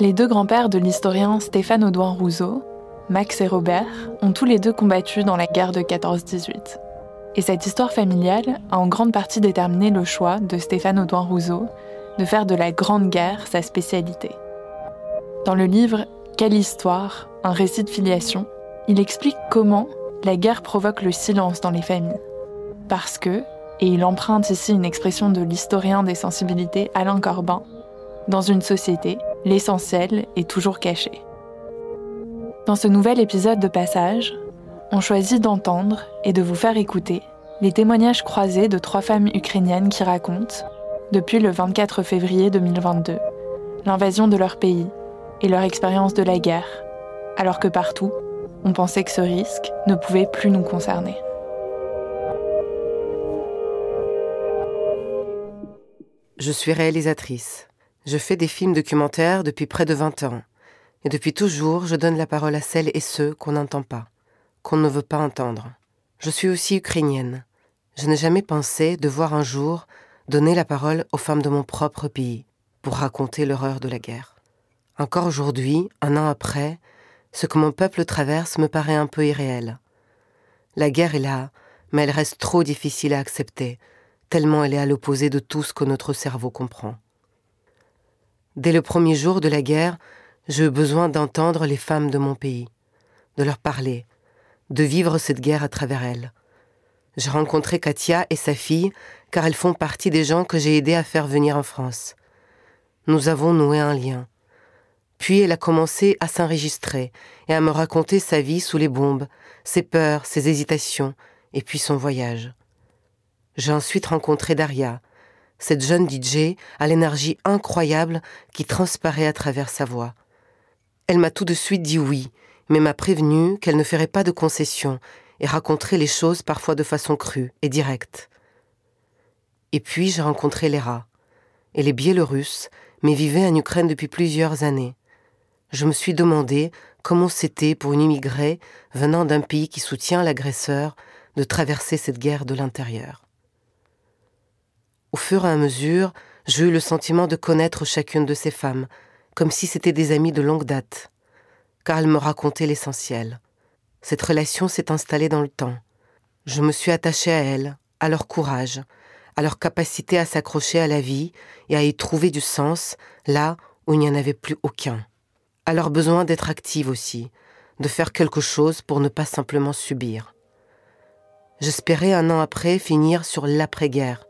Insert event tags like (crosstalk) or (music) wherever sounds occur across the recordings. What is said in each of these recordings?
Les deux grands-pères de l'historien Stéphane Audouin Rousseau, Max et Robert, ont tous les deux combattu dans la guerre de 14-18. Et cette histoire familiale a en grande partie déterminé le choix de Stéphane Audouin Rousseau de faire de la Grande Guerre sa spécialité. Dans le livre Quelle histoire Un récit de filiation, il explique comment la guerre provoque le silence dans les familles. Parce que, et il emprunte ici une expression de l'historien des sensibilités Alain Corbin, dans une société, l'essentiel est toujours caché. Dans ce nouvel épisode de Passage, on choisit d'entendre et de vous faire écouter les témoignages croisés de trois femmes ukrainiennes qui racontent, depuis le 24 février 2022, l'invasion de leur pays et leur expérience de la guerre, alors que partout, on pensait que ce risque ne pouvait plus nous concerner. Je suis réalisatrice. Je fais des films documentaires depuis près de 20 ans. Et depuis toujours, je donne la parole à celles et ceux qu'on n'entend pas, qu'on ne veut pas entendre. Je suis aussi ukrainienne. Je n'ai jamais pensé devoir un jour donner la parole aux femmes de mon propre pays pour raconter l'horreur de la guerre. Encore aujourd'hui, un an après, ce que mon peuple traverse me paraît un peu irréel. La guerre est là, mais elle reste trop difficile à accepter, tellement elle est à l'opposé de tout ce que notre cerveau comprend. Dès le premier jour de la guerre, j'ai eu besoin d'entendre les femmes de mon pays, de leur parler, de vivre cette guerre à travers elles. J'ai rencontré Katia et sa fille car elles font partie des gens que j'ai aidés à faire venir en France. Nous avons noué un lien. Puis elle a commencé à s'enregistrer et à me raconter sa vie sous les bombes, ses peurs, ses hésitations, et puis son voyage. J'ai ensuite rencontré Daria, cette jeune DJ a l'énergie incroyable qui transparaît à travers sa voix. Elle m'a tout de suite dit oui, mais m'a prévenu qu'elle ne ferait pas de concessions et raconterait les choses parfois de façon crue et directe. Et puis j'ai rencontré Léra. Elle est biélorusse, mais vivait en Ukraine depuis plusieurs années. Je me suis demandé comment c'était pour une immigrée venant d'un pays qui soutient l'agresseur de traverser cette guerre de l'intérieur. Au fur et à mesure, j'ai eu le sentiment de connaître chacune de ces femmes, comme si c'était des amies de longue date, car elles me racontaient l'essentiel. Cette relation s'est installée dans le temps. Je me suis attachée à elles, à leur courage, à leur capacité à s'accrocher à la vie et à y trouver du sens là où il n'y en avait plus aucun, à leur besoin d'être actives aussi, de faire quelque chose pour ne pas simplement subir. J'espérais un an après finir sur l'après-guerre,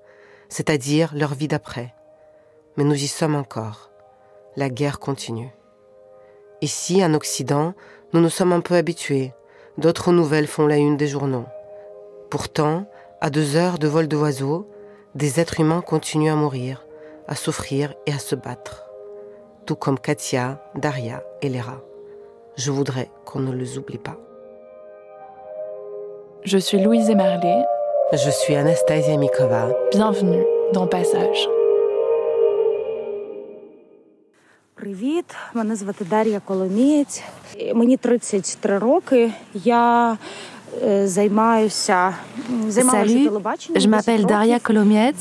c'est-à-dire leur vie d'après. Mais nous y sommes encore. La guerre continue. Ici, en Occident, nous nous sommes un peu habitués. D'autres nouvelles font la une des journaux. Pourtant, à deux heures de vol d'oiseaux, des êtres humains continuent à mourir, à souffrir et à se battre. Tout comme Katia, Daria et Léra. Je voudrais qu'on ne les oublie pas. Je suis Louise Emerlet. Je suis Anastasia Mikova. Bienvenue dans Passage. Привіт, мене звати Дар'я Коломієць. Мені 33 роки. Я Salut, je m'appelle Daria Kolomiec,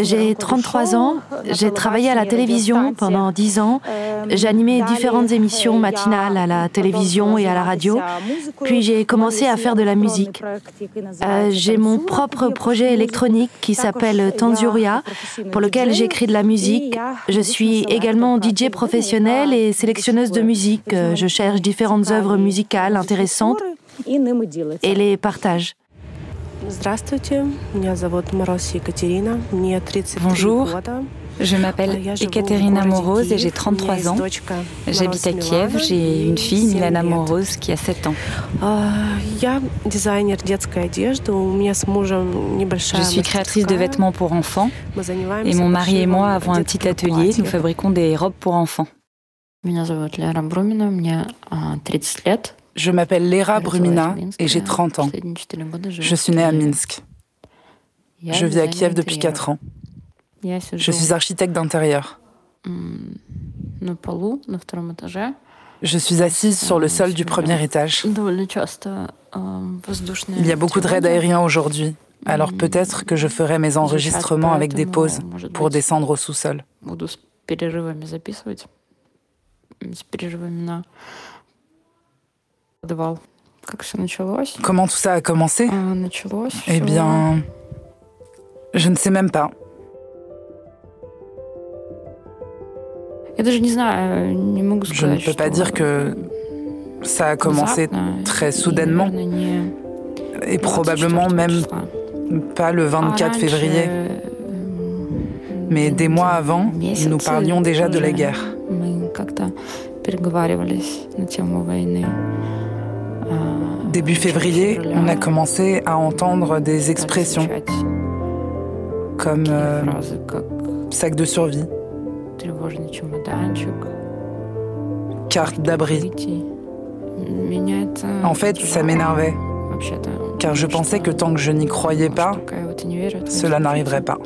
j'ai 33 ans, j'ai travaillé à la télévision pendant 10 ans, j'ai animé différentes émissions matinales à la télévision et à la radio, puis j'ai commencé à faire de la musique. Euh, j'ai mon propre projet électronique qui s'appelle Tanzuria, pour lequel j'écris de la musique. Je suis également DJ professionnelle et sélectionneuse de musique. Je cherche différentes œuvres musicales intéressantes et les partage. Bonjour, je m'appelle Ekaterina Moroz et j'ai 33 ans. J'habite à Kiev, j'ai une fille, Milana Moroz, qui a 7 ans. Je suis créatrice de vêtements pour enfants. Et mon mari et moi avons un petit atelier, nous fabriquons des robes pour enfants. Je m'appelle Lera Brumina et j'ai 30 ans. Je suis née à Minsk. Je vis à Kiev depuis 4 ans. Je suis architecte d'intérieur. Je suis assise sur le sol du premier étage. Il y a beaucoup de raids aériens aujourd'hui, alors peut-être que je ferai mes enregistrements avec des pauses pour descendre au sous-sol. Comment tout ça a commencé? Eh bien, je ne sais même pas. Je ne peux pas dire que ça a commencé très soudainement et probablement même pas le 24 février. Mais des mois avant, nous parlions déjà de la guerre. Début février, on a commencé à entendre des expressions comme euh, sac de survie, carte d'abri. En fait, ça m'énervait, car je pensais que tant que je n'y croyais pas, cela n'arriverait pas.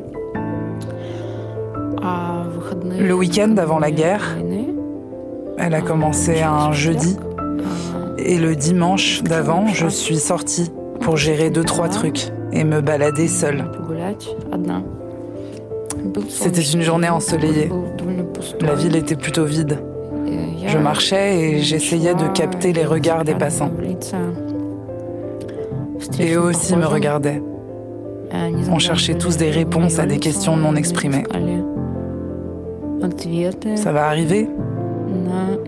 Le week-end avant la guerre, elle a commencé un jeudi. Et le dimanche d'avant, je suis sortie pour gérer deux, trois trucs et me balader seule. C'était une journée ensoleillée. La ville était plutôt vide. Je marchais et j'essayais de capter les regards des passants. Et eux aussi me regardaient. On cherchait tous des réponses à des questions non exprimées. Ça va arriver?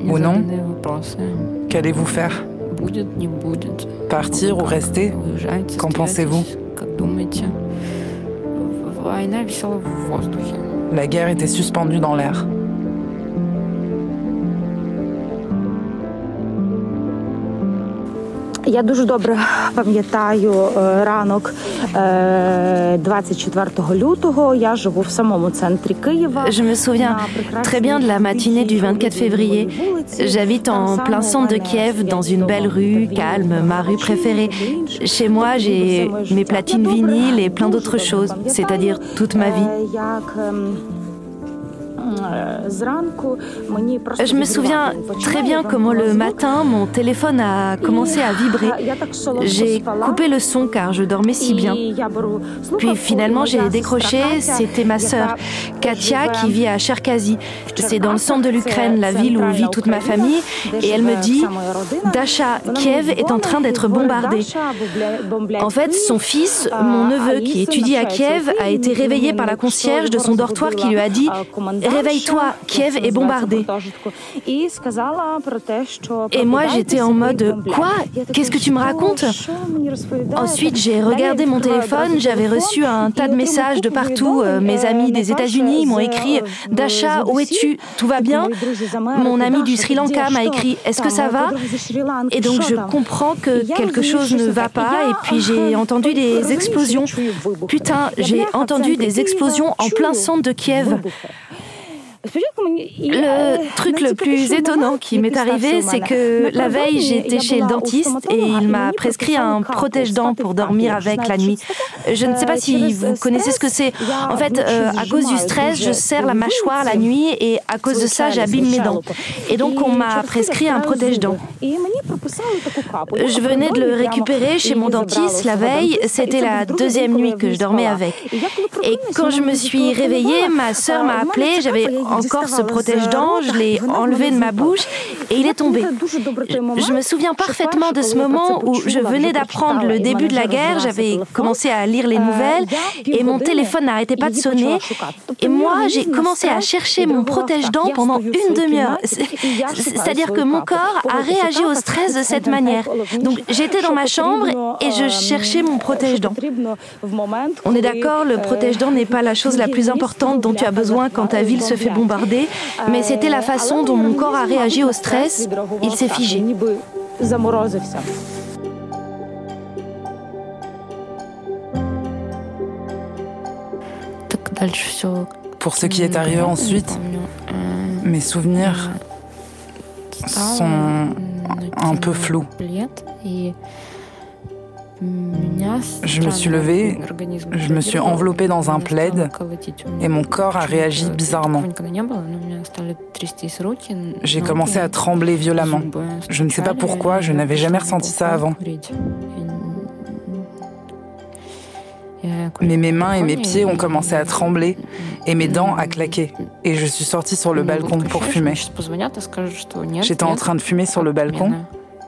Ou non. Qu'allez-vous faire? Partir ou rester? Qu'en pensez-vous? La guerre était suspendue dans l'air. Я дуже добре пам'ятаю ранок 24 лютого. Я живу в самому центрі Києва. Je me souviens très bien de la matinée du 24 février. J'habite en plein centre de Kiev, dans une belle rue, calme, ma rue préférée. Chez moi, j'ai mes platines vinyles et plein d'autres choses, c'est-à-dire toute ma vie. Je me souviens très bien comment le matin, mon téléphone a commencé à vibrer. J'ai coupé le son car je dormais si bien. Puis finalement, j'ai décroché, c'était ma sœur, Katia, qui vit à Cherkazy. C'est dans le centre de l'Ukraine, la ville où vit toute ma famille. Et elle me dit, Dasha, Kiev est en train d'être bombardé. En fait, son fils, mon neveu, qui étudie à Kiev, a été réveillé par la concierge de son dortoir qui lui a dit Réveille-toi, Kiev est bombardé. Et moi, j'étais en mode Quoi? Qu'est-ce que tu me racontes? Ensuite, j'ai regardé mon téléphone, j'avais reçu un tas de messages de partout. Mes amis des États-Unis m'ont écrit Dasha, où es-tu? Tout va bien? Mon ami du Sri Lanka m'a écrit Est-ce que ça va? Et donc, je comprends que quelque chose ne va pas. Et puis, j'ai entendu des explosions. Putain, j'ai entendu des explosions en plein centre de Kiev. Le truc le plus étonnant qui m'est arrivé, c'est que la veille, j'étais chez le dentiste et il m'a prescrit un protège-dents pour dormir avec la nuit. Je ne sais pas si vous connaissez ce que c'est. En fait, euh, à cause du stress, je serre la mâchoire la nuit et à cause de ça, j'abîme mes dents. Et donc, on m'a prescrit un protège-dents. Je venais de le récupérer chez mon dentiste la veille. C'était la deuxième nuit que je dormais avec. Et quand je me suis réveillée, ma sœur m'a appelé. J'avais encore ce protège-dents. Je l'ai enlevé de ma bouche et il est tombé. Je me souviens parfaitement de ce moment où je venais d'apprendre le début de la guerre. J'avais commencé à lire les nouvelles et mon téléphone n'arrêtait pas de sonner. Et moi, j'ai commencé à chercher mon protège-dents pendant une demi-heure. C'est-à-dire que mon corps a réagi au stress de cette manière. Donc j'étais dans ma chambre et je cherchais mon protège-dents. On est d'accord, le protège-dents n'est pas la chose la plus importante dont tu as besoin quand ta ville se fait mais c'était la façon dont mon corps a réagi au stress. Il s'est figé. Pour ce qui est arrivé ensuite, mes souvenirs sont un peu flous. Je me suis levée, je me suis enveloppée dans un plaid et mon corps a réagi bizarrement. J'ai commencé à trembler violemment. Je ne sais pas pourquoi, je n'avais jamais ressenti ça avant. Mais mes mains et mes pieds ont commencé à trembler et mes dents à claquer. Et je suis sortie sur le balcon pour fumer. J'étais en train de fumer sur le balcon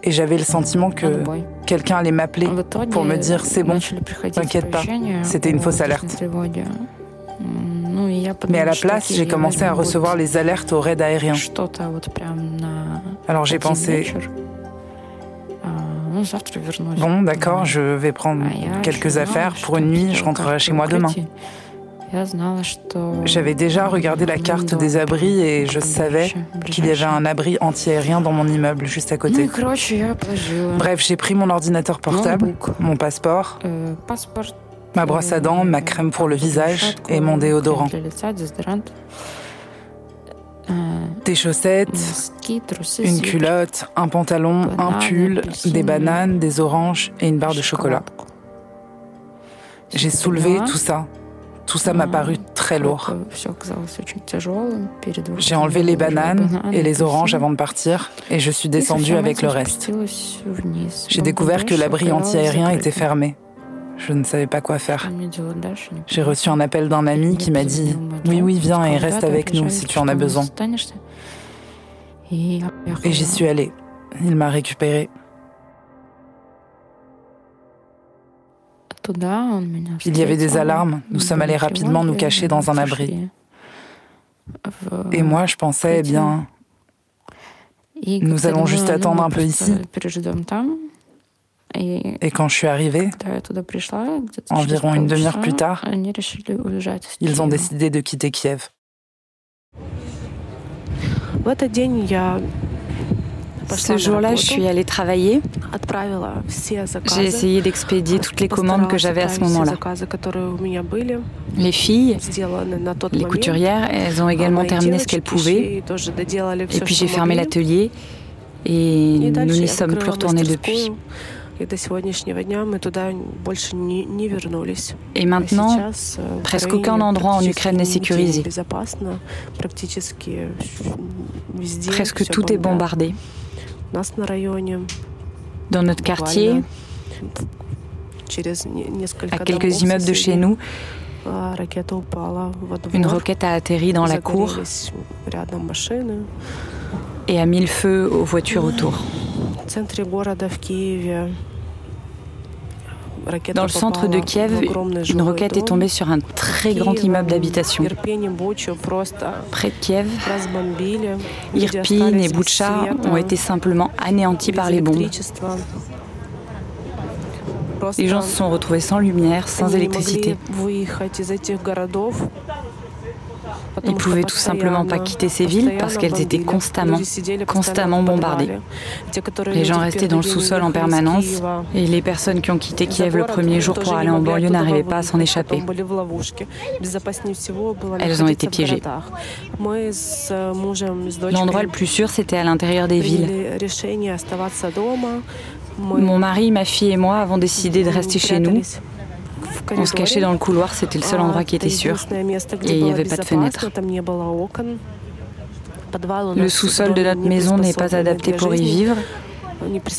et j'avais le sentiment que quelqu'un allait m'appeler pour me dire c'est bon, t'inquiète pas, c'était une fausse alerte. Mais à la place, j'ai commencé à recevoir les alertes au raid aérien. Alors j'ai pensé, bon d'accord, je vais prendre quelques affaires pour une nuit, je rentrerai chez moi demain. J'avais déjà regardé la carte des abris et je savais qu'il y avait un abri antiaérien dans mon immeuble juste à côté. Bref, j'ai pris mon ordinateur portable, mon passeport, ma brosse à dents, ma crème pour le visage et mon déodorant. Des chaussettes, une culotte, un pantalon, un pull, des bananes, des oranges et une barre de chocolat. J'ai soulevé tout ça tout ça m'a paru très lourd. J'ai enlevé les bananes et les oranges avant de partir et je suis descendue avec le reste. J'ai découvert que l'abri antiaérien était fermé. Je ne savais pas quoi faire. J'ai reçu un appel d'un ami qui m'a dit Oui, oui, viens et reste avec nous si tu en as besoin. Et j'y suis allée. Il m'a récupérée. Il y avait des alarmes. Nous sommes allés rapidement nous cacher dans un abri. Et moi, je pensais, eh bien, nous allons juste attendre un peu ici. Et quand je suis arrivée, environ une demi-heure plus tard, ils ont décidé de quitter Kiev. Ce jour-là, je suis allée travailler. J'ai essayé d'expédier toutes les commandes que j'avais à ce moment-là. Les filles, les couturières, elles ont également terminé ce qu'elles pouvaient. Et puis j'ai fermé l'atelier et nous n'y sommes plus retournés depuis. Et maintenant, presque aucun endroit en Ukraine n'est sécurisé. Presque tout est bombardé. Dans notre quartier, à quelques immeubles de chez nous, une roquette a atterri dans la cour. Et a mis le feu aux voitures autour. Dans le centre de Kiev, une roquette est tombée sur un très grand immeuble d'habitation. Près de Kiev, Irpin et Boucha ont été simplement anéantis par les bombes. Les gens se sont retrouvés sans lumière, sans électricité. Ils pouvaient tout simplement pas quitter ces villes parce qu'elles étaient constamment, constamment bombardées. Les gens restaient dans le sous-sol en permanence et les personnes qui ont quitté Kiev le premier jour pour aller en banlieue n'arrivaient pas à s'en échapper. Elles ont été piégées. L'endroit le plus sûr, c'était à l'intérieur des villes. Mon mari, ma fille et moi avons décidé de rester chez nous on se cachait dans le couloir, c'était le seul endroit qui était sûr. Et il n'y avait pas de fenêtre. Le sous-sol de notre maison n'est pas adapté pour y vivre,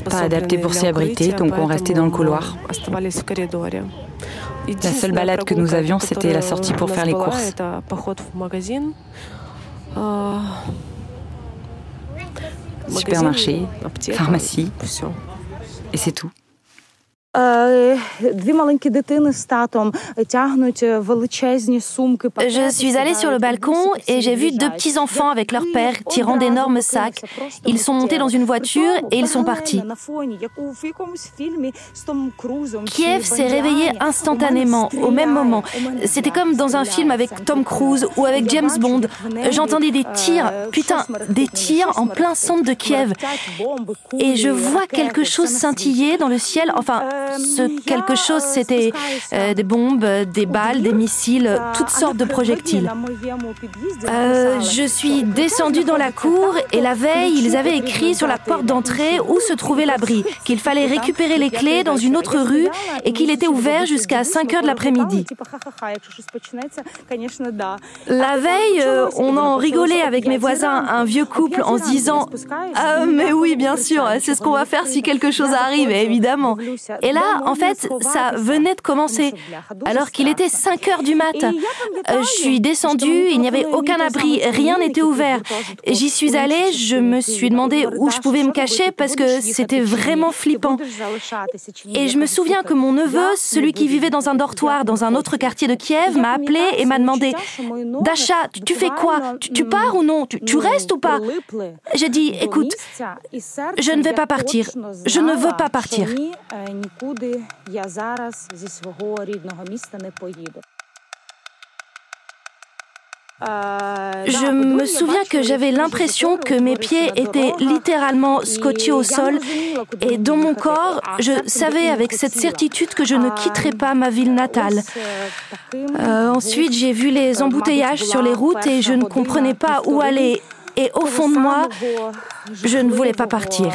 pas adapté pour s'y abriter, donc on restait dans le couloir. La seule balade que nous avions, c'était la sortie pour faire les courses. Supermarché, pharmacie, et c'est tout. Je suis allée sur le balcon et j'ai vu deux petits enfants avec leur père tirant d'énormes sacs. Ils sont montés dans une voiture et ils sont partis. Kiev s'est réveillé instantanément, au même moment. C'était comme dans un film avec Tom Cruise ou avec James Bond. J'entendais des tirs, putain, des tirs en plein centre de Kiev. Et je vois quelque chose scintiller dans le ciel, enfin ce quelque chose, c'était euh, des bombes, des balles, des missiles, toutes sortes de projectiles. Euh, je suis descendue dans la cour et la veille, ils avaient écrit sur la porte d'entrée où se trouvait l'abri, qu'il fallait récupérer les clés dans une autre rue et qu'il était ouvert jusqu'à 5 heures de l'après-midi. La veille, euh, on en rigolait avec mes voisins, un vieux couple, en se disant Ah, mais oui, bien sûr, c'est ce qu'on va faire si quelque chose arrive, évidemment. Là, en fait, ça venait de commencer, alors qu'il était 5 heures du mat. Euh, je suis descendue, il n'y avait aucun abri, rien n'était ouvert. J'y suis allée, je me suis demandé où je pouvais me cacher parce que c'était vraiment flippant. Et je me souviens que mon neveu, celui qui vivait dans un dortoir dans un autre quartier de Kiev, m'a appelé et m'a demandé Dasha, tu fais quoi tu, pars ou non tu restes ou pas J'ai dit Écoute, je ne vais pas partir. Je ne veux pas partir. Je me souviens que j'avais l'impression que mes pieds étaient littéralement scotchés au sol. et dans mon corps, je savais avec cette certitude que je ne quitterais pas ma ville natale. Euh, ensuite, j'ai vu les embouteillages sur les routes et je ne comprenais pas où aller. Et au fond de moi, je ne voulais pas partir.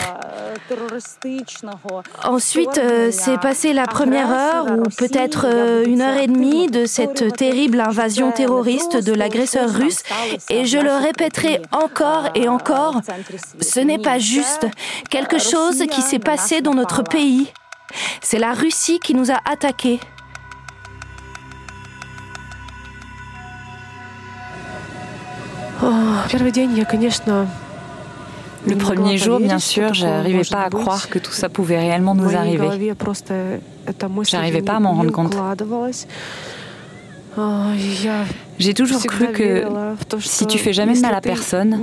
Ensuite, euh, c'est passé la première heure ou peut-être euh, une heure et demie de cette terrible invasion terroriste de l'agresseur russe et je le répéterai encore et encore, ce n'est pas juste. Quelque chose qui s'est passé dans notre pays. C'est la Russie qui nous a attaqués. Le premier jour, bien sûr, je n'arrivais pas à croire que tout ça pouvait réellement nous arriver. J'arrivais pas à m'en rendre compte. J'ai toujours cru que si tu fais jamais de mal à personne,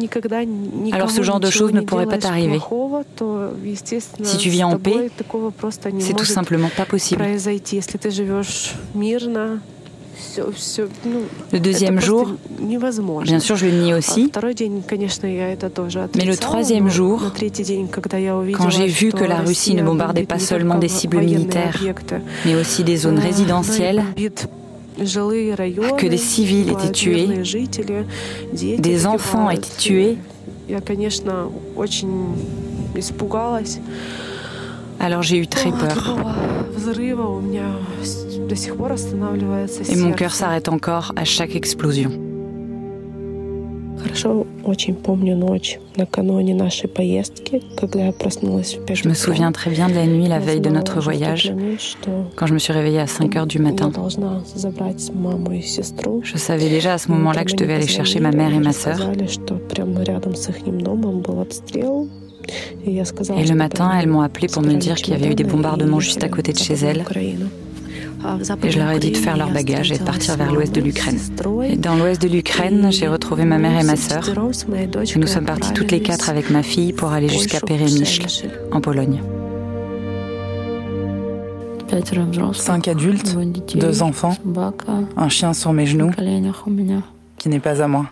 alors ce genre de choses ne pourrait pas t'arriver. Si tu vis en paix, c'est tout simplement pas possible. Le deuxième jour, bien sûr, je le nie aussi. Mais le troisième jour, quand j'ai vu que la Russie ne bombardait pas seulement des cibles militaires, mais aussi des zones résidentielles, que des civils étaient tués, des enfants étaient tués, alors j'ai eu très peur. Et mon cœur s'arrête encore à chaque explosion. Je me souviens très bien de la nuit, la veille de notre voyage, quand je me suis réveillée à 5 heures du matin. Je savais déjà à ce moment-là que je devais aller chercher ma mère et ma sœur. Et le matin, elles m'ont appelé pour me dire qu'il y avait eu des bombardements juste à côté de chez elles. Et je leur ai dit de faire leur bagage et de partir vers l'ouest de l'Ukraine. Et dans l'ouest de l'Ukraine, j'ai retrouvé ma mère et ma sœur. Et nous sommes partis toutes les quatre avec ma fille pour aller jusqu'à Peremyśl, en Pologne. Cinq adultes, deux enfants, un chien sur mes genoux, qui n'est pas à moi.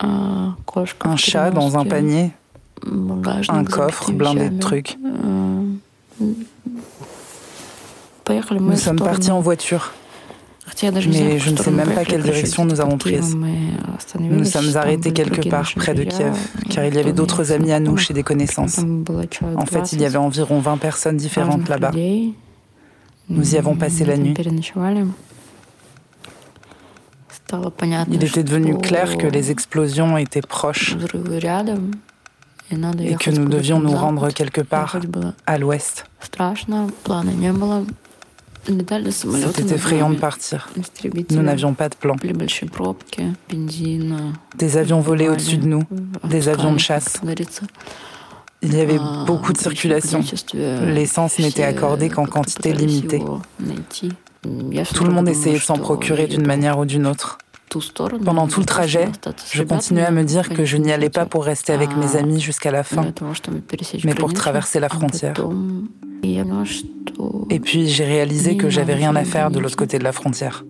Un chat dans un panier. Un coffre blindé de trucs. Nous sommes partis en voiture. Mais je ne sais même pas quelle direction nous avons prise. Nous sommes arrêtés quelque part près de Kiev, car il y avait d'autres amis à nous chez des connaissances. En fait, il y avait environ 20 personnes différentes là-bas. Nous y avons passé la nuit. Il était devenu clair que les explosions étaient proches et que nous devions nous rendre quelque part à l'ouest. C'était effrayant de partir. Nous n'avions pas de plan. Des avions volaient au-dessus de nous, des avions de chasse. Il y avait beaucoup de circulation. L'essence n'était accordée qu'en quantité limitée. Tout le monde essayait de s'en procurer d'une manière ou d'une autre. Pendant tout le trajet, je continuais à me dire que je n'y allais pas pour rester avec mes amis jusqu'à la fin, mais pour traverser la frontière. Et puis j'ai réalisé que j'avais rien à faire de l'autre côté de la frontière.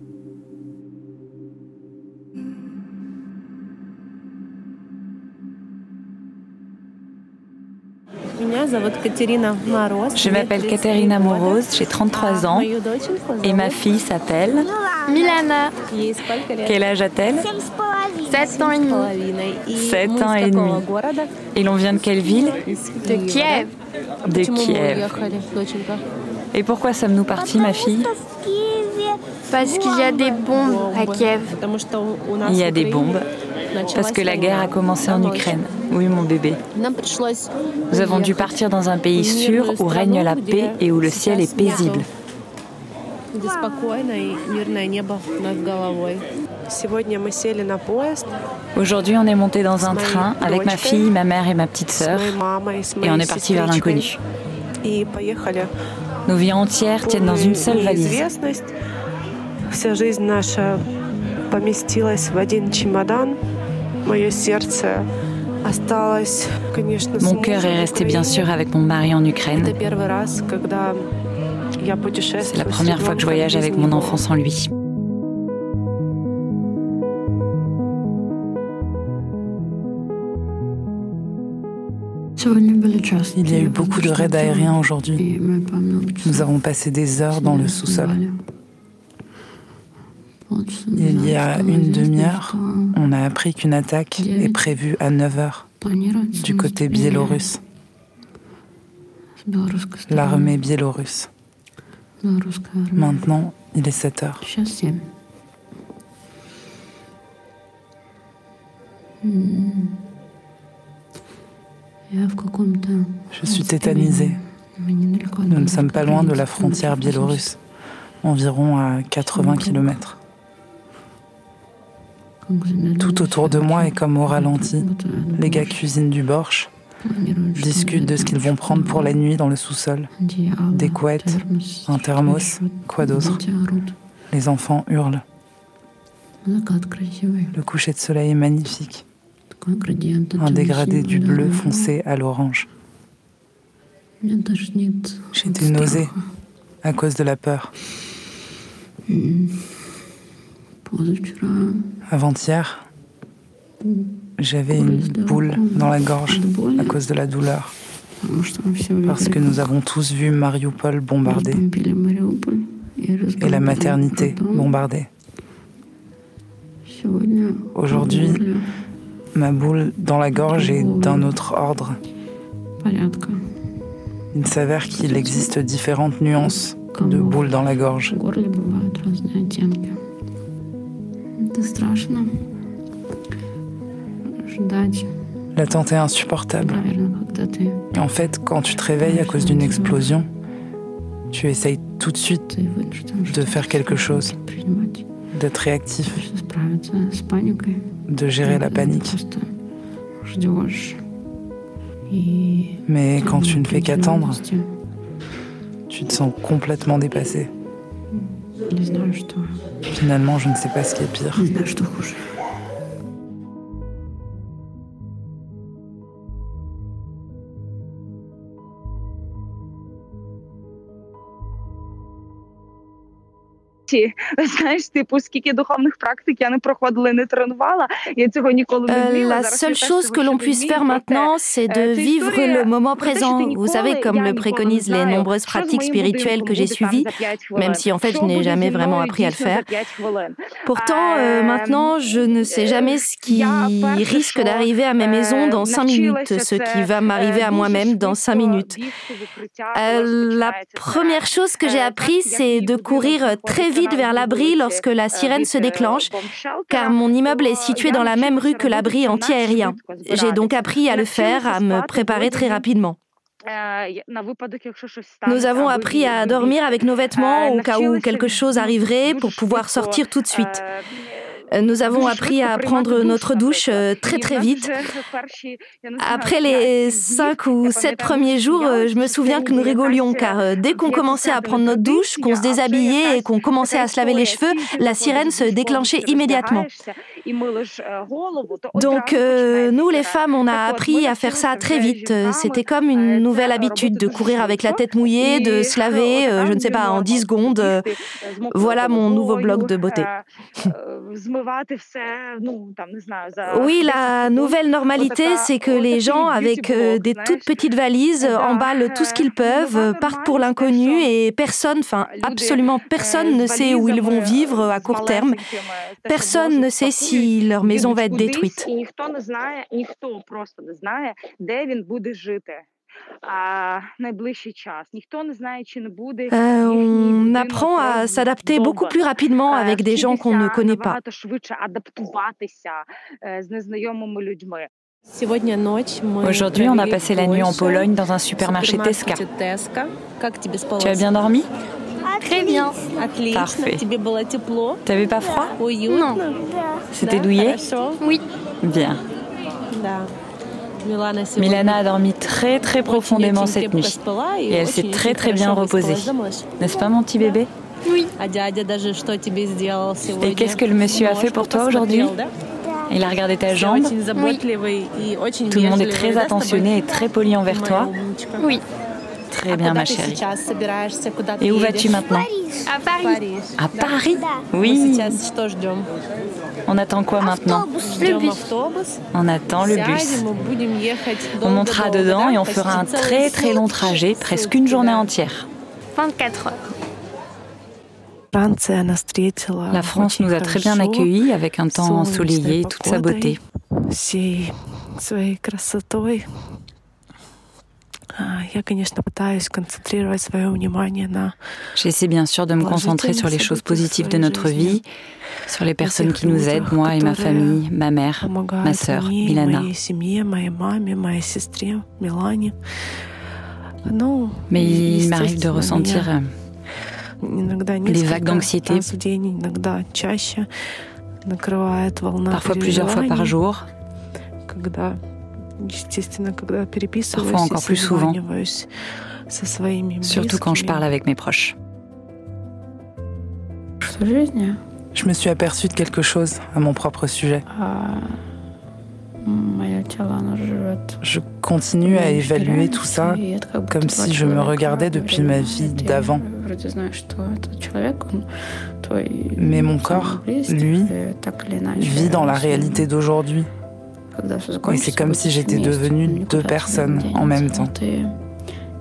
Je m'appelle Katerina Moroz, j'ai 33 ans. et ma fille s'appelle Milana. Quel âge a-t-elle? 7 ans et demi. 7 ans et demi. Et l'on vient de quelle ville? De Kiev. De Kiev. Et pourquoi sommes-nous partis, ma fille? Parce qu'il y a des bombes à Kiev. Il y a des bombes parce que la guerre a commencé en Ukraine. Oui, mon bébé. Nous avons dû partir dans un pays sûr où règne la paix et où le ciel est paisible. Aujourd'hui, on est monté dans un train avec ma fille, ma mère et ma petite sœur et on est parti vers l'inconnu. Nos vies entières tiennent dans une seule valise. Mon cœur est resté bien sûr avec mon mari en Ukraine. C'est la première fois que je voyage avec mon enfant sans lui. Il y a eu beaucoup de raids aériens aujourd'hui. Nous avons passé des heures dans le sous-sol. Il y a une demi-heure, on a appris qu'une attaque est prévue à 9 heures du côté biélorusse. L'armée biélorusse. Maintenant, il est 7 heures. Je suis tétanisée. Nous ne sommes pas loin de la frontière biélorusse, environ à 80 km. Tout autour de moi est comme au ralenti. Les gars cuisinent du borsch, discutent de ce qu'ils vont prendre pour la nuit dans le sous-sol. Des couettes, un thermos, quoi d'autre Les enfants hurlent. Le coucher de soleil est magnifique. Un dégradé du bleu foncé à l'orange. J'étais nausée à cause de la peur. Avant-hier, j'avais une boule dans la gorge à cause de la douleur. Parce que nous avons tous vu Mariupol bombardé. Et la maternité bombardée. Aujourd'hui, ma boule dans la gorge est d'un autre ordre. Il s'avère qu'il existe différentes nuances de boules dans la gorge. L'attente est insupportable. En fait, quand tu te réveilles à cause d'une explosion, tu essayes tout de suite de faire quelque chose, d'être réactif, de gérer la panique. Mais quand tu ne fais qu'attendre, tu te sens complètement dépassé. Finalement, je ne sais pas ce qui est pire. La seule chose que l'on puisse faire maintenant, c'est de vivre le moment présent. Vous savez, comme le préconisent les nombreuses pratiques spirituelles que j'ai suivies, même si en fait je n'ai jamais vraiment appris à le faire. Pourtant, euh, maintenant, je ne sais jamais ce qui risque d'arriver à ma maison dans cinq minutes, ce qui va m'arriver à moi-même dans cinq minutes. Euh, la première chose que j'ai appris, c'est de courir très vite vers l'abri lorsque la sirène se déclenche, car mon immeuble est situé dans la même rue que l'abri anti-aérien. J'ai donc appris à le faire, à me préparer très rapidement. Nous avons appris à dormir avec nos vêtements au cas où quelque chose arriverait pour pouvoir sortir tout de suite. Euh, nous avons appris à prendre notre douche euh, très très vite. Après les cinq ou sept premiers jours, euh, je me souviens que nous rigolions car dès qu'on commençait à prendre notre douche, qu'on se déshabillait et qu'on commençait à se laver les cheveux, la sirène se déclenchait immédiatement. Donc nous les femmes, on a appris à faire ça très vite. C'était comme une nouvelle habitude de courir avec la tête mouillée, de se laver, je ne sais pas, en 10 secondes. Voilà mon nouveau blog de beauté. Oui, la nouvelle normalité, c'est que les gens, avec euh, des toutes petites valises, emballent tout ce qu'ils peuvent, partent pour l'inconnu et personne, enfin absolument personne ne sait où ils vont vivre à court terme. Personne ne sait si leur maison va être détruite. Euh, on apprend à s'adapter beaucoup plus rapidement avec des gens qu'on ne connaît pas. Aujourd'hui, on a passé la nuit en Pologne dans un supermarché Teska. Tu as bien dormi? Très bien. Parfait. T'avais pas froid? Non. C'était douillet? Oui. Bien. Milana a dormi très très profondément cette nuit et elle s'est très très bien reposée. N'est-ce pas mon petit bébé Oui. Et qu'est-ce que le monsieur a fait pour toi aujourd'hui Il a regardé ta jambe. Oui. Tout le monde est très attentionné et très poli envers toi. Oui. Très bien, ma chérie. Et où vas-tu maintenant À Paris. À Paris Oui. On attend quoi maintenant Le bus. On attend le bus. On montera dedans et on fera un très très long trajet, presque une journée entière. 24 heures. La France nous a très bien accueillis avec un temps ensoleillé et toute sa beauté. J'essaie bien sûr de me concentrer sur les choses positives de notre vie, sur les personnes qui nous aident, moi et ma famille, ma mère, ma sœur, Milana. Mais il m'arrive de ressentir euh, des vagues d'anxiété, parfois plusieurs fois par jour. Parfois encore plus souvent, surtout quand je parle avec mes proches. Je me suis aperçue de quelque chose à mon propre sujet. Je continue à évaluer tout ça comme si je me regardais depuis ma vie d'avant. Mais mon corps, lui, vit dans la réalité d'aujourd'hui. Et c'est comme si j'étais devenue deux personnes en même temps.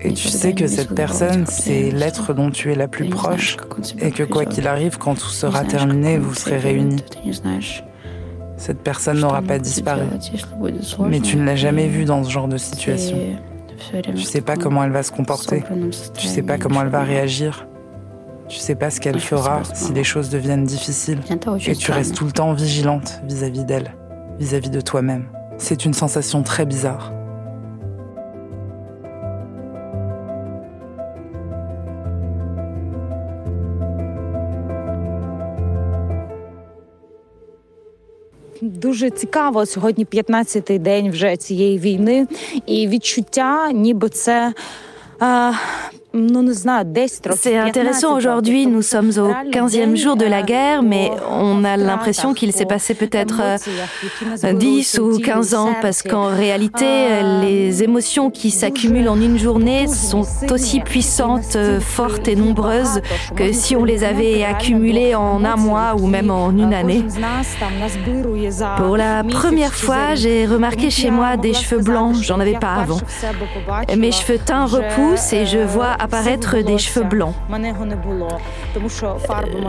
Et tu sais que cette personne, c'est l'être dont tu es la plus proche, et que quoi qu'il arrive, quand tout sera terminé, vous serez réunis. Cette personne n'aura pas disparu, mais tu ne l'as jamais vue dans ce genre de situation. Tu sais pas comment elle va se comporter, tu sais pas comment elle va réagir, tu sais pas ce qu'elle fera si les choses deviennent difficiles, et tu restes tout le temps vigilante vis-à-vis d'elle vis-à-vis de toi-même. C'est une sensation très bizarre. Дуже цікаво сьогодні 15-й день вже цієї війни, і відчуття, ніби це е, C'est intéressant aujourd'hui, nous sommes au 15e jour de la guerre, mais on a l'impression qu'il s'est passé peut-être 10 ou 15 ans, parce qu'en réalité, les émotions qui s'accumulent en une journée sont aussi puissantes, fortes et nombreuses que si on les avait accumulées en un mois ou même en une année. Pour la première fois, j'ai remarqué chez moi des cheveux blancs, j'en avais pas avant. Mes cheveux teints repoussent et je vois apparaître des cheveux blancs.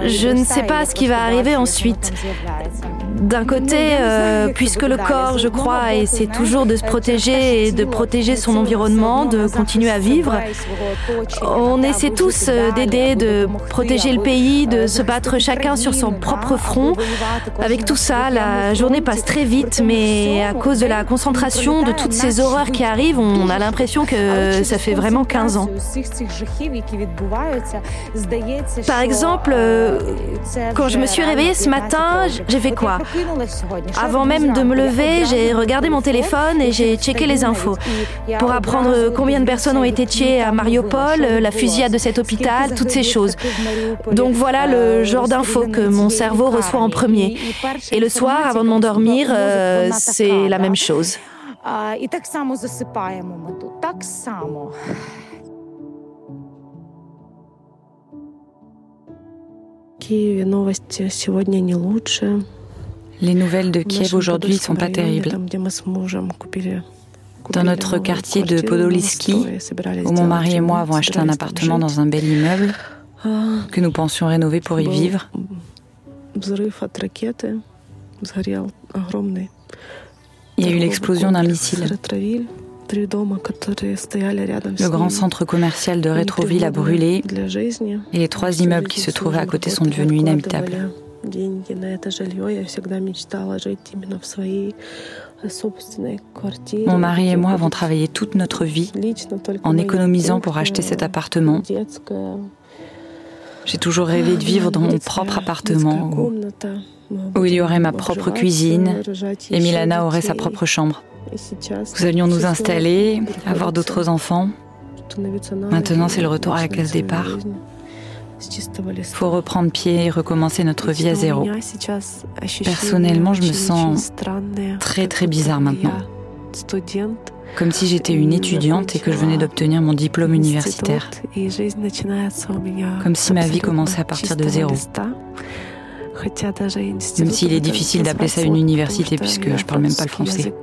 Je ne sais pas ce qui va arriver ensuite. D'un côté, euh, puisque le corps, je crois, essaie toujours de se protéger et de protéger son environnement, de continuer à vivre, on essaie tous euh, d'aider, de protéger le pays, de se battre chacun sur son propre front. Avec tout ça, la journée passe très vite, mais à cause de la concentration de toutes ces horreurs qui arrivent, on a l'impression que ça fait vraiment 15 ans. Par exemple, euh, quand je me suis réveillée ce matin, j'ai fait quoi? Avant même de me lever, j'ai regardé mon téléphone et j'ai checké les infos. Pour apprendre combien de personnes ont été tuées à Mariupol, la fusillade de cet hôpital, toutes ces choses. Donc voilà le genre d'infos que mon cerveau reçoit en premier. Et le soir, avant de m'endormir, euh, c'est la même chose. Les nouvelles de Kiev aujourd'hui sont pas terribles. Dans notre quartier de Podoliski, où mon mari et moi avons acheté un appartement dans un bel immeuble que nous pensions rénover pour y vivre, il y a eu l'explosion d'un missile. Le grand centre commercial de Rétroville a brûlé. et les trois immeubles qui se trouvaient à côté sont devenus inhabitables. Mon mari et moi avons travaillé toute notre vie en économisant pour acheter cet appartement. J'ai toujours rêvé de vivre dans mon propre appartement où, il y aurait ma propre cuisine et Milana aurait sa propre chambre. Nous allions nous installer, avoir d'autres enfants. Maintenant, c'est le retour à la case départ. Il faut reprendre pied et recommencer notre vie à zéro. Personnellement, je me sens très très bizarre maintenant. Comme si j'étais une étudiante et que je venais d'obtenir mon diplôme universitaire. Comme si ma vie commençait à partir de zéro. Même s'il est difficile d'appeler ça une université puisque je parle même pas le français.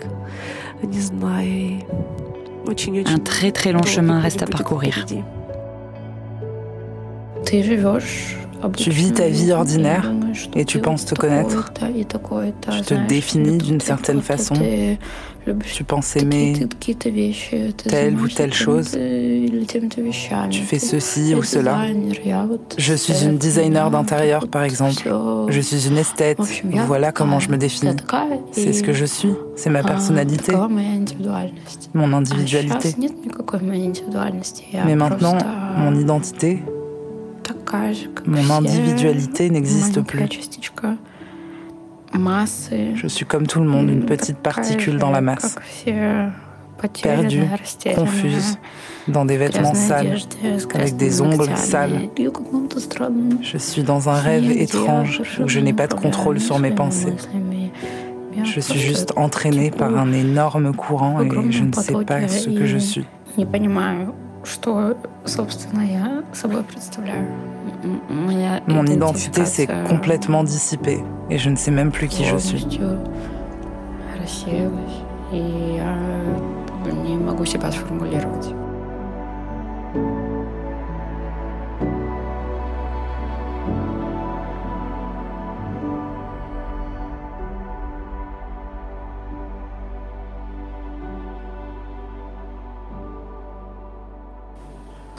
Un très très long chemin reste à parcourir. Tu vis ta vie ordinaire et tu penses te connaître. Tu te définis d'une certaine façon. Tu penses aimer telle ou telle chose. Tu fais ceci ou cela. Je suis une designer d'intérieur, par exemple. Je suis une esthète. Voilà comment je me définis. C'est ce que je suis. C'est ma personnalité. Mon individualité. Mais maintenant, mon identité, mon individualité n'existe plus. Je suis comme tout le monde, une petite particule dans la masse, perdue, confuse, dans des vêtements sales, avec des ongles sales. Je suis dans un rêve étrange où je n'ai pas de contrôle sur mes pensées. Je suis juste entraînée par un énorme courant et je ne sais pas ce que je suis. Mon identité s'est complètement dissipée et je ne sais même plus qui je suis.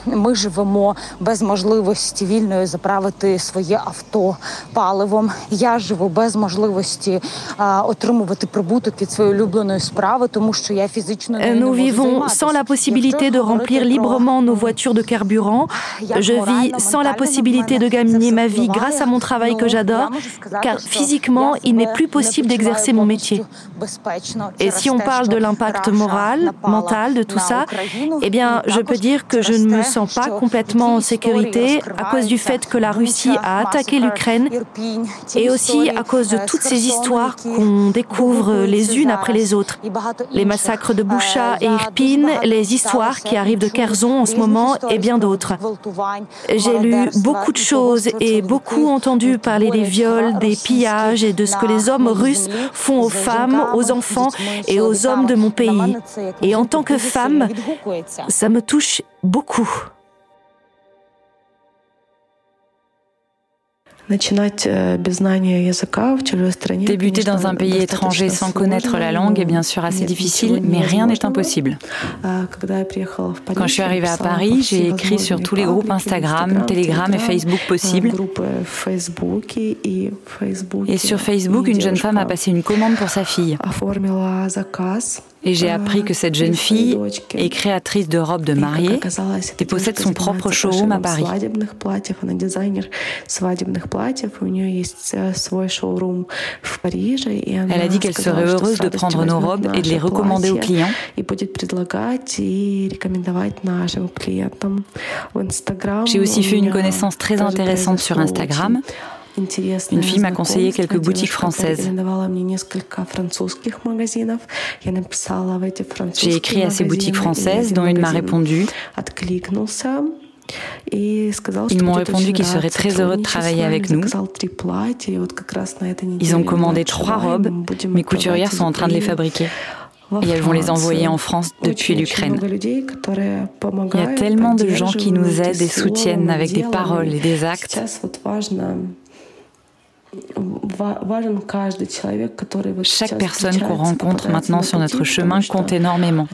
Ми живемо без можливості вільної заправити своє авто паливом. Я живу без можливості а, отримувати прибуток від своєї улюбленої справи, тому що я фізично не Nous vivons sans la possibilité de remplir librement nos voitures de carburant. Je vis sans la possibilité de gagner ma vie grâce à mon travail que j'adore, car physiquement, il n'est plus possible d'exercer mon métier. Et si on parle de l'impact moral, mental de tout ça, eh bien, je peux dire que je ne me sens pas complètement en sécurité à cause du fait que la Russie a attaqué l'Ukraine et aussi à cause de toutes ces histoires qu'on découvre les unes après les autres. Les massacres de Boucha et Irpin, les histoires qui arrivent de Kherson en ce moment et bien d'autres. J'ai lu beaucoup de choses et beaucoup entendu parler des viols, des pillages et de ce que les hommes russes font aux femmes, aux enfants et aux hommes de mon pays. Et en tant que femme, ça me touche beaucoup. Э, Débuter dans un pays étranger sans connaître la langue est bien sûr assez difficile, mais rien n'est impossible. Quand je suis arrivée à Paris, j'ai écrit sur tous les groupes Instagram, Telegram et Facebook possibles. Et sur Facebook, une jeune femme a passé une commande pour sa fille. Et j'ai appris que cette jeune fille est créatrice de robes de mariée et possède son propre showroom à Paris. Elle a dit qu'elle serait heureuse de prendre nos robes et de les recommander aux clients. J'ai aussi fait une connaissance très intéressante sur Instagram une fille m'a conseillé quelques boutiques françaises. J'ai écrit à ces boutiques françaises, dont une m'a répondu. Ils m'ont répondu qu'ils seraient très heureux de travailler avec nous. Ils ont commandé trois robes. Mes couturières sont en train de les fabriquer. Et elles vont les envoyer en France depuis l'Ukraine. Il y a tellement de gens qui nous aident et soutiennent avec des paroles et des actes. Chaque personne qu'on rencontre maintenant sur notre chemin compte énormément.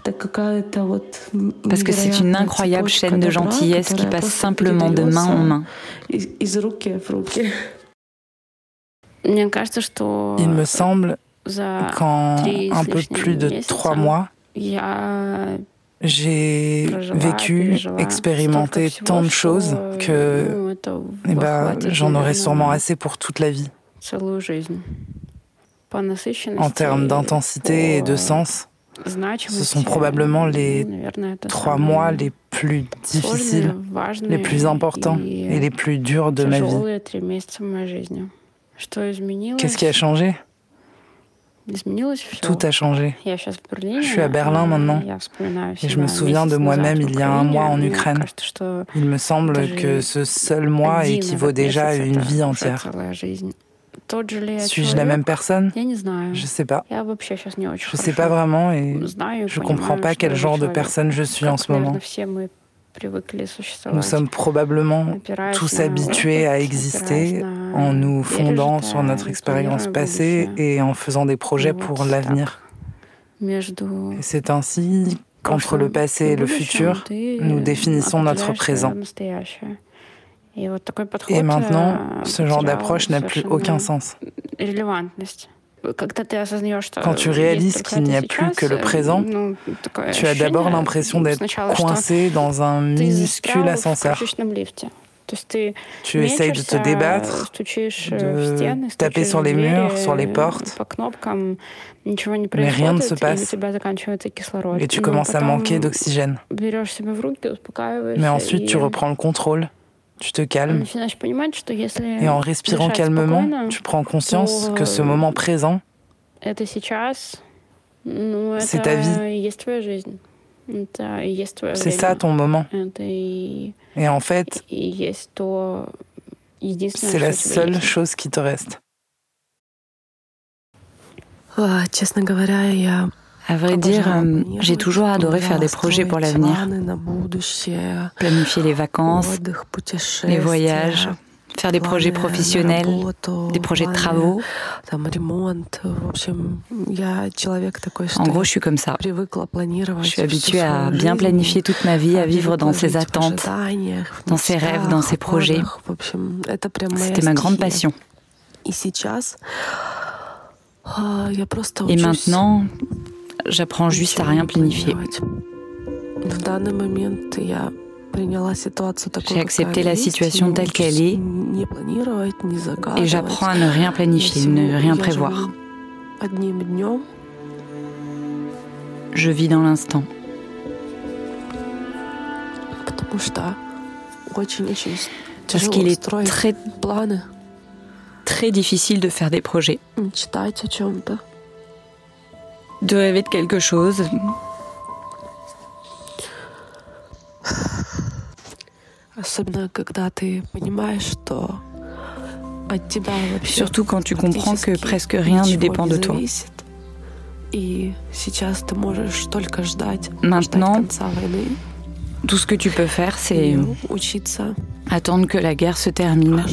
Parce que c'est une incroyable chaîne de gentillesse qui passe simplement de main en main. Il me semble qu'en un peu plus de trois mois, j'ai vécu, expérimenté tant de choses que eh ben, j'en aurais sûrement assez pour toute la vie. En termes d'intensité et de sens, ce sont probablement les trois mois les plus difficiles, les plus importants et les plus durs de ma vie. Qu'est-ce qui a changé? Tout a changé. Je suis à Berlin maintenant et je me souviens de moi-même il y a un mois en Ukraine. Il me semble que ce seul mois équivaut déjà à une vie entière. Suis-je la même personne? Je ne sais pas. Je ne sais pas vraiment et je ne comprends pas quel genre de personne je suis en ce moment. Nous sommes probablement tous habitués à exister en nous fondant sur notre expérience passée et en faisant des projets pour l'avenir. C'est ainsi qu'entre le passé et le futur, nous définissons notre présent. Et maintenant, ce genre d'approche n'a plus aucun sens. Quand tu réalises qu'il n'y a plus que le présent, tu as d'abord l'impression d'être coincé dans un minuscule ascenseur. Tu essayes de te débattre, de taper sur les murs, sur les portes, mais rien ne se passe. et tu commences à manquer d'oxygène. Mais ensuite, tu reprends le contrôle tu te calmes. Et en respirant calmement, tu prends conscience que ce moment présent, c'est ta vie. C'est ça ton moment. Et en fait, c'est la seule chose qui te reste. À vrai dire, euh, j'ai toujours adoré faire des projets pour l'avenir. Planifier les vacances, les voyages, faire des projets professionnels, des projets de travaux. En gros, je suis comme ça. Je suis habituée à bien planifier toute ma vie, à vivre dans ses attentes, dans ses rêves, dans ses projets. C'était ma grande passion. Et maintenant, J'apprends juste à rien planifier. J'ai accepté la situation telle qu'elle est et j'apprends à ne rien planifier, ne rien prévoir. Je vis dans l'instant. Parce qu'il est très, très difficile de faire des projets. De rêver de quelque chose. Surtout quand tu comprends que presque rien ne dépend de toi. Maintenant, tout ce que tu peux faire, c'est attendre que la guerre se termine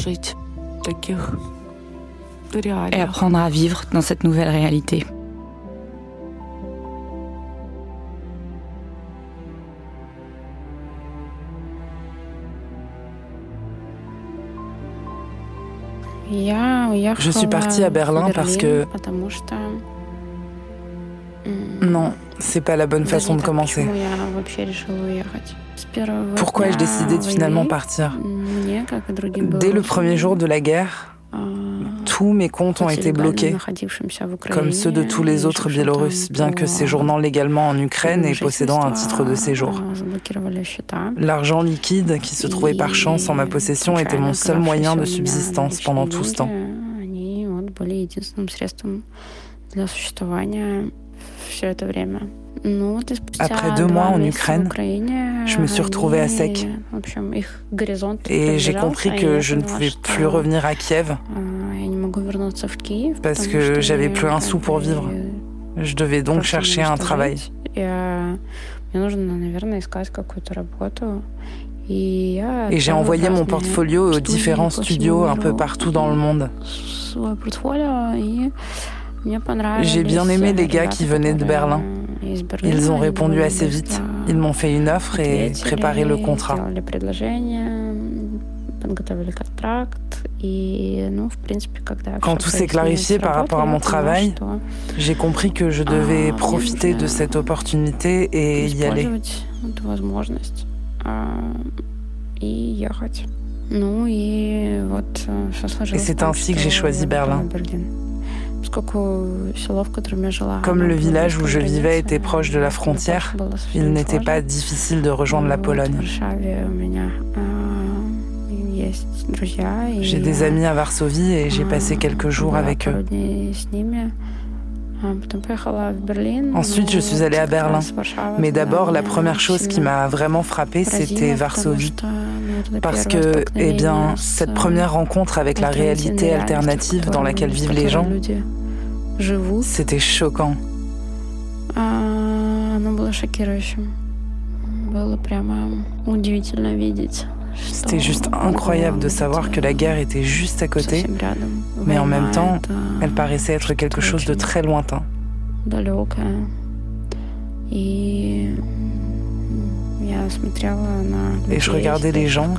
et apprendre à vivre dans cette nouvelle réalité. Je suis partie à Berlin parce que... Non, c'est pas la bonne façon de commencer. Pourquoi ai-je décidé de finalement partir Dès le premier jour de la guerre, tous mes comptes ont été bloqués, comme ceux de tous les autres Biélorusses, bien que séjournant légalement en Ukraine et possédant un titre de séjour. L'argent liquide qui se trouvait par chance en ma possession était mon seul moyen de subsistance pendant tout ce temps. Après deux mois en Ukraine, je me suis retrouvée à sec. Et j'ai compris que je ne pouvais plus revenir à Kiev parce que j'avais plus un sou pour vivre. Je devais donc chercher un travail. Et j'ai envoyé mon portfolio aux différents studios un peu partout dans le monde. J'ai bien aimé les gars qui venaient de Berlin. Ils ont répondu assez vite. Ils m'ont fait une offre et préparé le contrat. Quand tout s'est clarifié par rapport à mon travail, j'ai compris que je devais profiter de cette opportunité et y aller. Et c'est ainsi que j'ai choisi Berlin. Comme le village où je vivais était proche de la frontière, il n'était pas difficile de rejoindre la Pologne. J'ai des amis à Varsovie et j'ai passé quelques jours avec eux. Ensuite, je suis allée à Berlin. Mais d'abord, la première chose qui m'a vraiment frappée, c'était Varsovie. Parce que, eh bien, cette première rencontre avec la réalité alternative dans laquelle vivent les gens, c'était choquant. C'était juste incroyable de savoir que la guerre était juste à côté, mais en même temps, elle paraissait être quelque chose de très lointain. Et je regardais les gens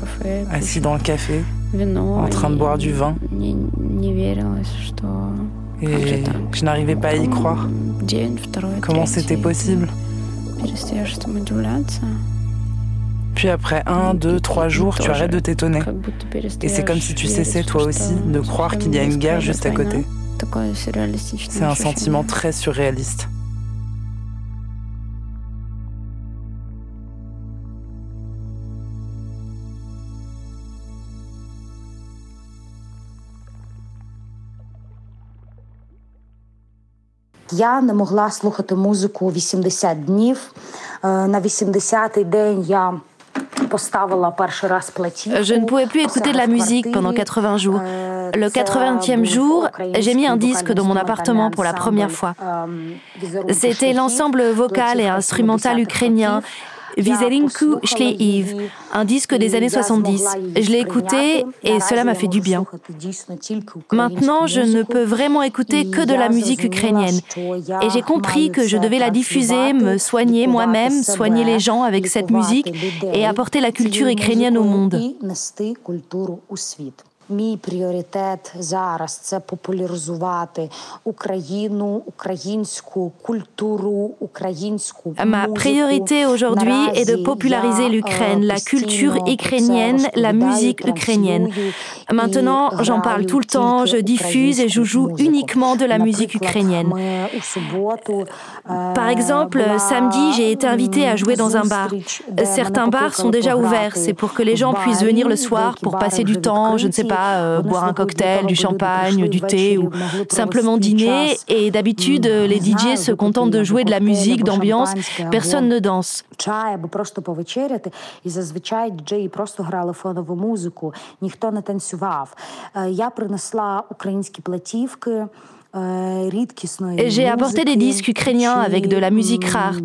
assis dans le café, en train de boire du vin. Et je n'arrivais pas à y croire. Comment c'était possible puis après un, deux, trois jours, tu arrêtes de t'étonner. Et c'est comme si tu cessais toi aussi de croire qu'il y a une guerre juste à côté. C'est un sentiment très surréaliste. Я не могла слухати музику 80 днів. На 80-й день я je ne pouvais plus écouter de la musique pendant 80 jours. Le 80e jour, j'ai mis un disque dans mon appartement pour la première fois. C'était l'ensemble vocal et instrumental ukrainien Vizelinku Shleiv, un disque des années 70. Je l'ai écouté et cela m'a fait du bien. Maintenant, je ne peux vraiment écouter que de la musique ukrainienne. Et j'ai compris que je devais la diffuser, me soigner moi-même, soigner les gens avec cette musique et apporter la culture ukrainienne au monde. Мій пріоритет зараз це популяризувати Україну, українську культуру, українську Ma priorité aujourd'hui est de populariser l'Ukraine, la culture ukrainienne, la musique ukrainienne. Maintenant, j'en parle tout le temps, je diffuse et je joue uniquement de la musique ukrainienne. Par exemple, samedi, j'ai été invitée à jouer dans un bar. Certains bars sont déjà ouverts, c'est pour que les gens puissent venir le soir pour passer du temps, je ne sais pas, euh, boire un cocktail, du champagne, du thé ou simplement dîner. Et d'habitude, les DJ se contentent de jouer de la musique d'ambiance, personne ne danse. J'ai apporté des disques ukrainiens avec de la musique rare.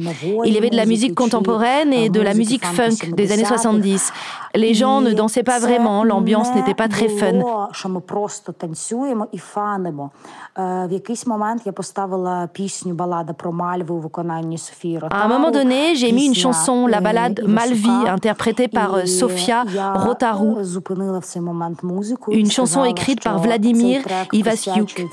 Il y avait de la musique contemporaine et de la musique funk des années 70. Les gens ne dansaient pas vraiment, l'ambiance n'était pas très fun. À un moment donné, j'ai mis une chanson, la balade Malvi, interprétée par Sofia Rotaru. Une chanson écrite par Vladimir Ivasyuk.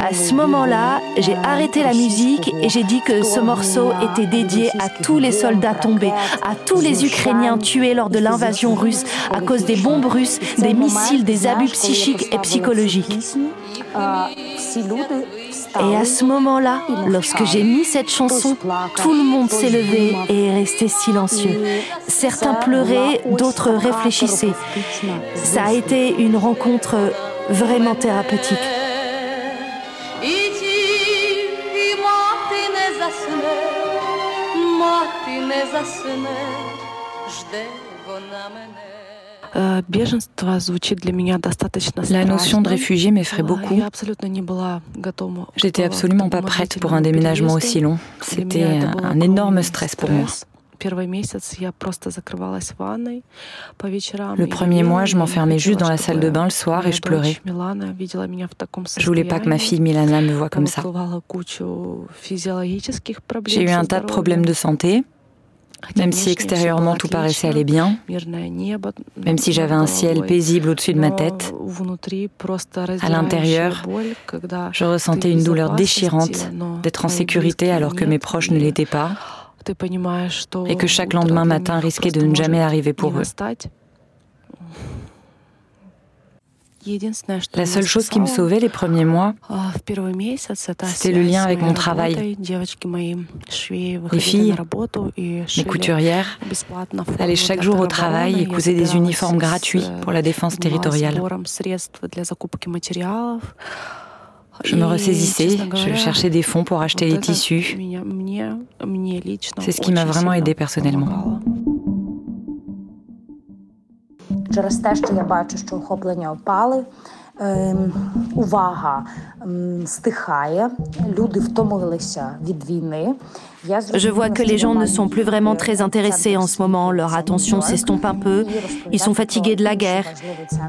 À ce moment-là, j'ai arrêté la musique et j'ai dit que ce morceau était dédié à tous les soldats tombés, à tous les Ukrainiens tués lors de l'invasion russe à cause des bombes russes, des missiles, des abus psychiques et psychologiques. Et à ce moment-là, lorsque j'ai mis cette chanson, tout le monde s'est levé et est resté silencieux. Certains pleuraient, d'autres réfléchissaient. Ça a été une rencontre vraiment thérapeutique. La notion de réfugié m'effraie beaucoup. J'étais absolument pas prête pour un déménagement aussi long. C'était un énorme stress pour moi. Le premier mois, je m'enfermais juste dans la salle de bain le soir et je pleurais. Je voulais pas que ma fille Milana me voie comme ça. J'ai eu un tas de problèmes de santé. Même si extérieurement tout paraissait aller bien, même si j'avais un ciel paisible au-dessus de ma tête, à l'intérieur, je ressentais une douleur déchirante d'être en sécurité alors que mes proches ne l'étaient pas. (gasps) Et que chaque lendemain matin risquait de ne jamais arriver pour eux. La seule chose qui me sauvait les premiers mois, c'était le lien avec mon travail. Les filles, les couturières, allaient chaque jour au travail et cousaient des uniformes gratuits pour la défense territoriale. Je me ressaisissais, je cherchais des fonds pour acheter les tissus. C'est ce qui m'a vraiment aidé personnellement. Je vois que les gens ne sont plus vraiment très intéressés en ce moment, leur attention s'estompe un peu, ils sont fatigués de la guerre.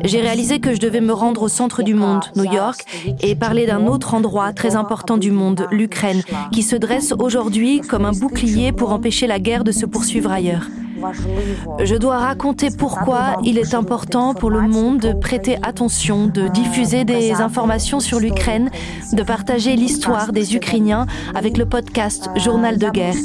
J'ai réalisé que je devais me rendre au centre du monde, New York, et parler d'un autre endroit très important du monde, l'Ukraine, qui se dresse aujourd'hui comme un bouclier pour empêcher la guerre de se poursuivre ailleurs. Je dois raconter pourquoi il est important pour le monde de prêter attention, de diffuser des informations sur l'Ukraine, de partager l'histoire des Ukrainiens avec le podcast Journal de guerre.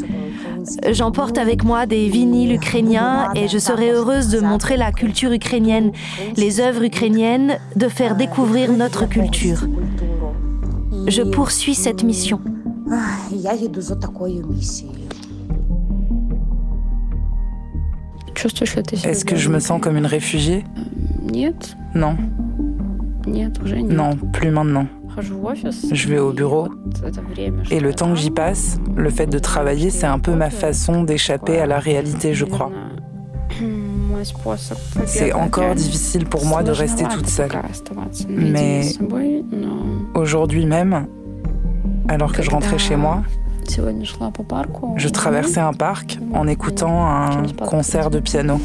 J'emporte avec moi des vinyles ukrainiens et je serai heureuse de montrer la culture ukrainienne, les œuvres ukrainiennes, de faire découvrir notre culture. Je poursuis cette mission. Est-ce que je me sens comme une réfugiée Non. Non, plus maintenant. Je vais au bureau. Et le temps que j'y passe, le fait de travailler, c'est un peu ma façon d'échapper à la réalité, je crois. C'est encore difficile pour moi de rester toute seule. Mais aujourd'hui même, alors que je rentrais chez moi, je traversais un parc en écoutant un concert de piano.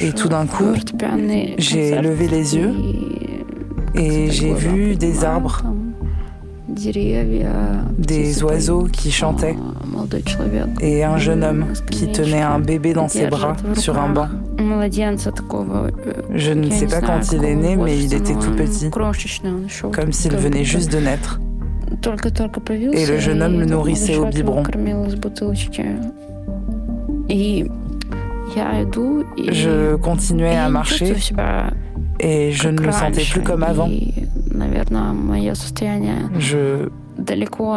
Et tout d'un coup, j'ai levé les yeux et j'ai vu des arbres. des oiseaux qui chantaient. et un jeune homme qui tenait un bébé dans ses bras sur un banc. Je ne sais pas quand il est né, mais il était tout petit, comme s'il venait juste de naître. Et le jeune homme le nourrissait au biberon. Je continuais à marcher et je ne me sentais plus comme avant. Je,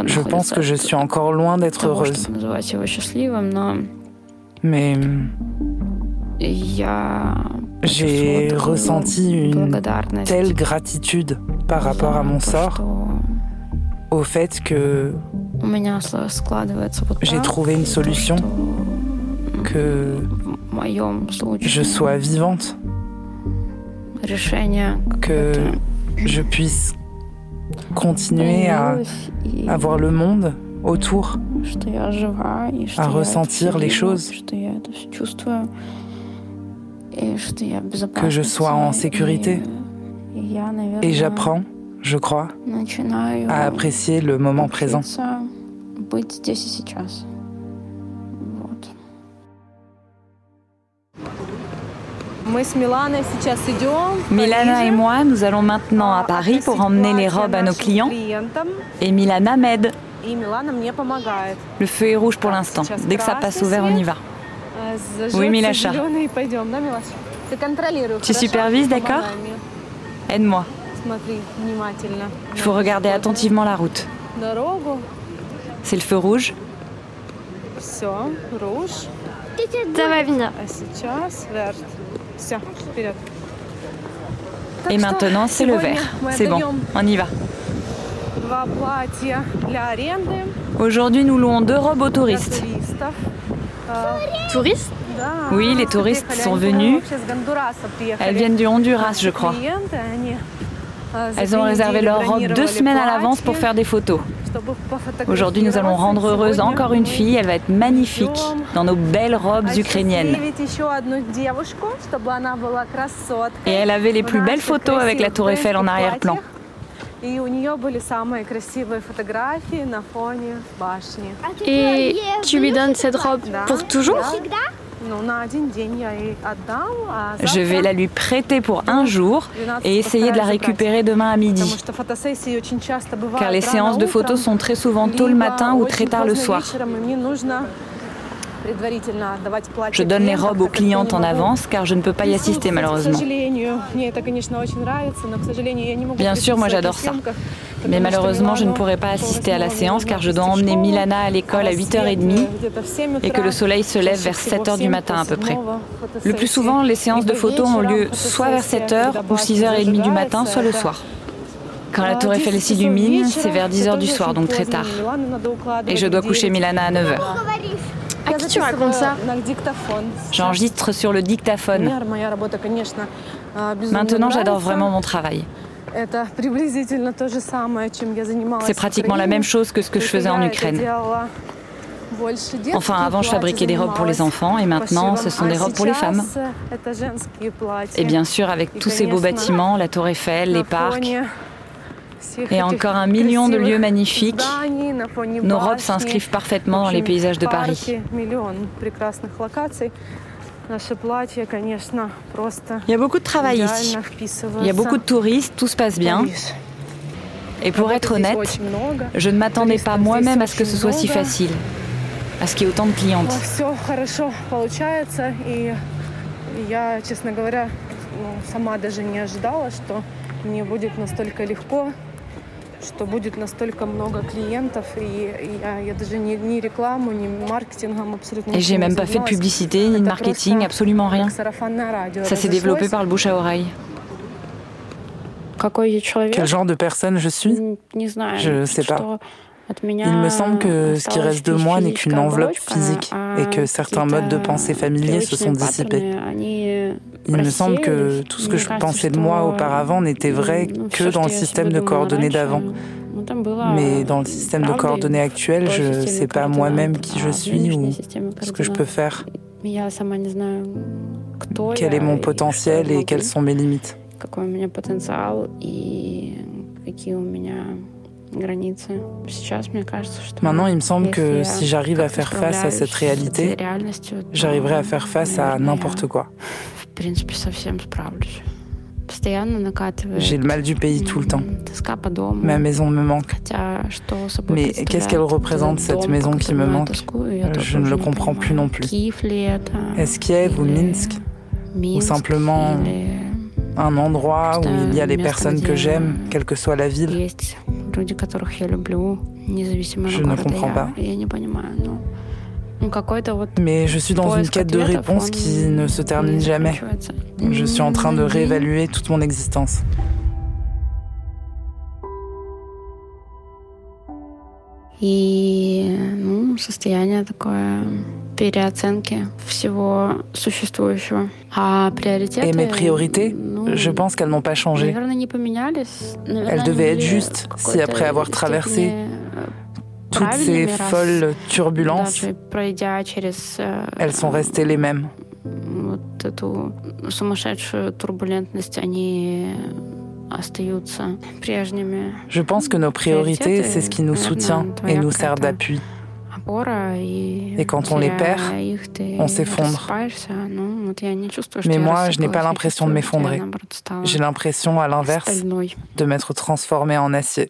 je pense que je suis encore loin d'être heureuse. Mais j'ai ressenti une telle gratitude par rapport à mon sort au fait que j'ai trouvé une solution, que je sois vivante, que je puisse continuer à, à voir le monde autour, à ressentir les choses, que je sois en sécurité. Et j'apprends, je crois, à apprécier le moment présent. Milana et moi, nous allons maintenant à Paris pour emmener les robes à nos clients. Et Milana m'aide. Le feu est rouge pour l'instant. Dès que ça passe au vert, on y va. Oui, Milacha. Tu supervises, d'accord Aide-moi. Il faut regarder attentivement la route. C'est le feu rouge. Ça va venir. Et maintenant, c'est le vert. C'est bon, on y va. Aujourd'hui, nous louons deux robes aux touristes. Touristes Oui, les touristes sont venus. Elles viennent du Honduras, je crois. Elles ont réservé leurs robes deux semaines à l'avance pour faire des photos. Aujourd'hui, nous allons rendre heureuse encore une fille. Elle va être magnifique dans nos belles robes ukrainiennes. Et elle avait les plus belles photos avec la tour Eiffel en arrière-plan. Et tu lui donnes cette robe pour toujours? Je vais la lui prêter pour un jour et essayer de la récupérer demain à midi. Car les séances de photos sont très souvent tôt le matin ou très tard le soir. Je donne les robes aux clientes en avance car je ne peux pas y assister malheureusement. Bien sûr, moi j'adore ça. Mais malheureusement, je ne pourrai pas assister à la séance car je dois emmener Milana à l'école à 8h30 et que le soleil se lève vers 7h du matin à peu près. Le plus souvent, les séances de photos ont lieu soit vers 7h ou 6h30 du matin, soit le soir. Quand la tour Eiffel s'illumine, c'est vers 10h du soir, donc très tard. Et je dois coucher Milana à 9h. À qui tu racontes ça J'enregistre sur le dictaphone. Maintenant, j'adore vraiment mon travail. C'est pratiquement la même chose que ce que je faisais en Ukraine. Enfin, avant, je fabriquais des robes pour les enfants et maintenant, ce sont des robes pour les femmes. Et bien sûr, avec tous ces beaux bâtiments, la tour Eiffel, les parcs, et encore un million de lieux magnifiques, nos robes s'inscrivent parfaitement dans les paysages de Paris. Il y a beaucoup de travail ici. Il y a beaucoup de touristes, tout se passe bien. Et pour être honnête, je ne m'attendais pas moi-même à ce que ce soit si facile, à ce qu'il y ait autant de clientes. Et j'ai même pas fait de publicité ni de marketing, absolument rien. Ça s'est développé par le bouche à oreille. Quel genre de personne je suis? Je ne sais pas. Il me semble que ce qui reste de moi n'est qu'une enveloppe physique et que certains modes de pensée familiers se sont dissipés. Il me semble que tout ce que je pensais de moi auparavant n'était vrai que dans le système de coordonnées d'avant. Mais dans le système de coordonnées actuel, je ne sais pas moi-même qui je suis ou ce que je peux faire. Quel est mon potentiel et quelles sont mes limites? Maintenant, il me semble que si j'arrive à faire face à cette réalité, j'arriverai à faire face à n'importe quoi. J'ai le mal du pays tout le temps. Ma maison me manque. Mais qu'est-ce qu'elle représente, cette maison qui me manque? Je ne le comprends plus non plus. Est-ce Kiev ou Minsk? Ou simplement un endroit où il y a les personnes que j'aime, quelle que soit la ville? Je ne comprends pas. Mais je suis dans une quête de réponse qui ne se termine jamais. Je suis en train de réévaluer toute mon existence. Et mes priorités, je pense qu'elles n'ont pas changé. Elles devaient être justes si après avoir traversé toutes ces folles turbulences, elles sont restées les mêmes. Je pense que nos priorités, c'est ce qui nous soutient et nous sert d'appui. Et quand on les perd, on s'effondre. Mais moi, je n'ai pas l'impression de m'effondrer. J'ai l'impression, à l'inverse, de m'être transformé en acier.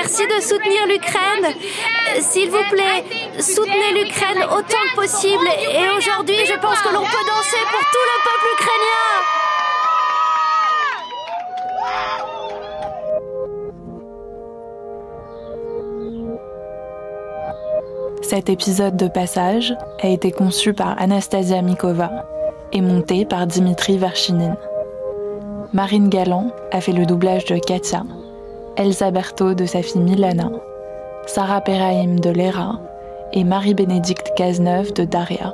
Merci de soutenir l'Ukraine. S'il vous plaît, soutenez l'Ukraine autant que possible. Et aujourd'hui, je pense que l'on peut danser pour tout le peuple ukrainien. Cet épisode de passage a été conçu par Anastasia Mikova et monté par Dimitri Verchinin. Marine Galland a fait le doublage de Katia, Elsa Berthaud de sa fille Milana, Sarah Perahim de Léra et Marie-Bénédicte Cazeneuve de Daria.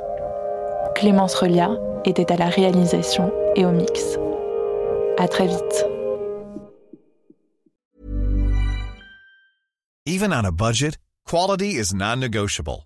Clémence Relia était à la réalisation et au mix. À très vite. Even on a budget, quality is non-negotiable.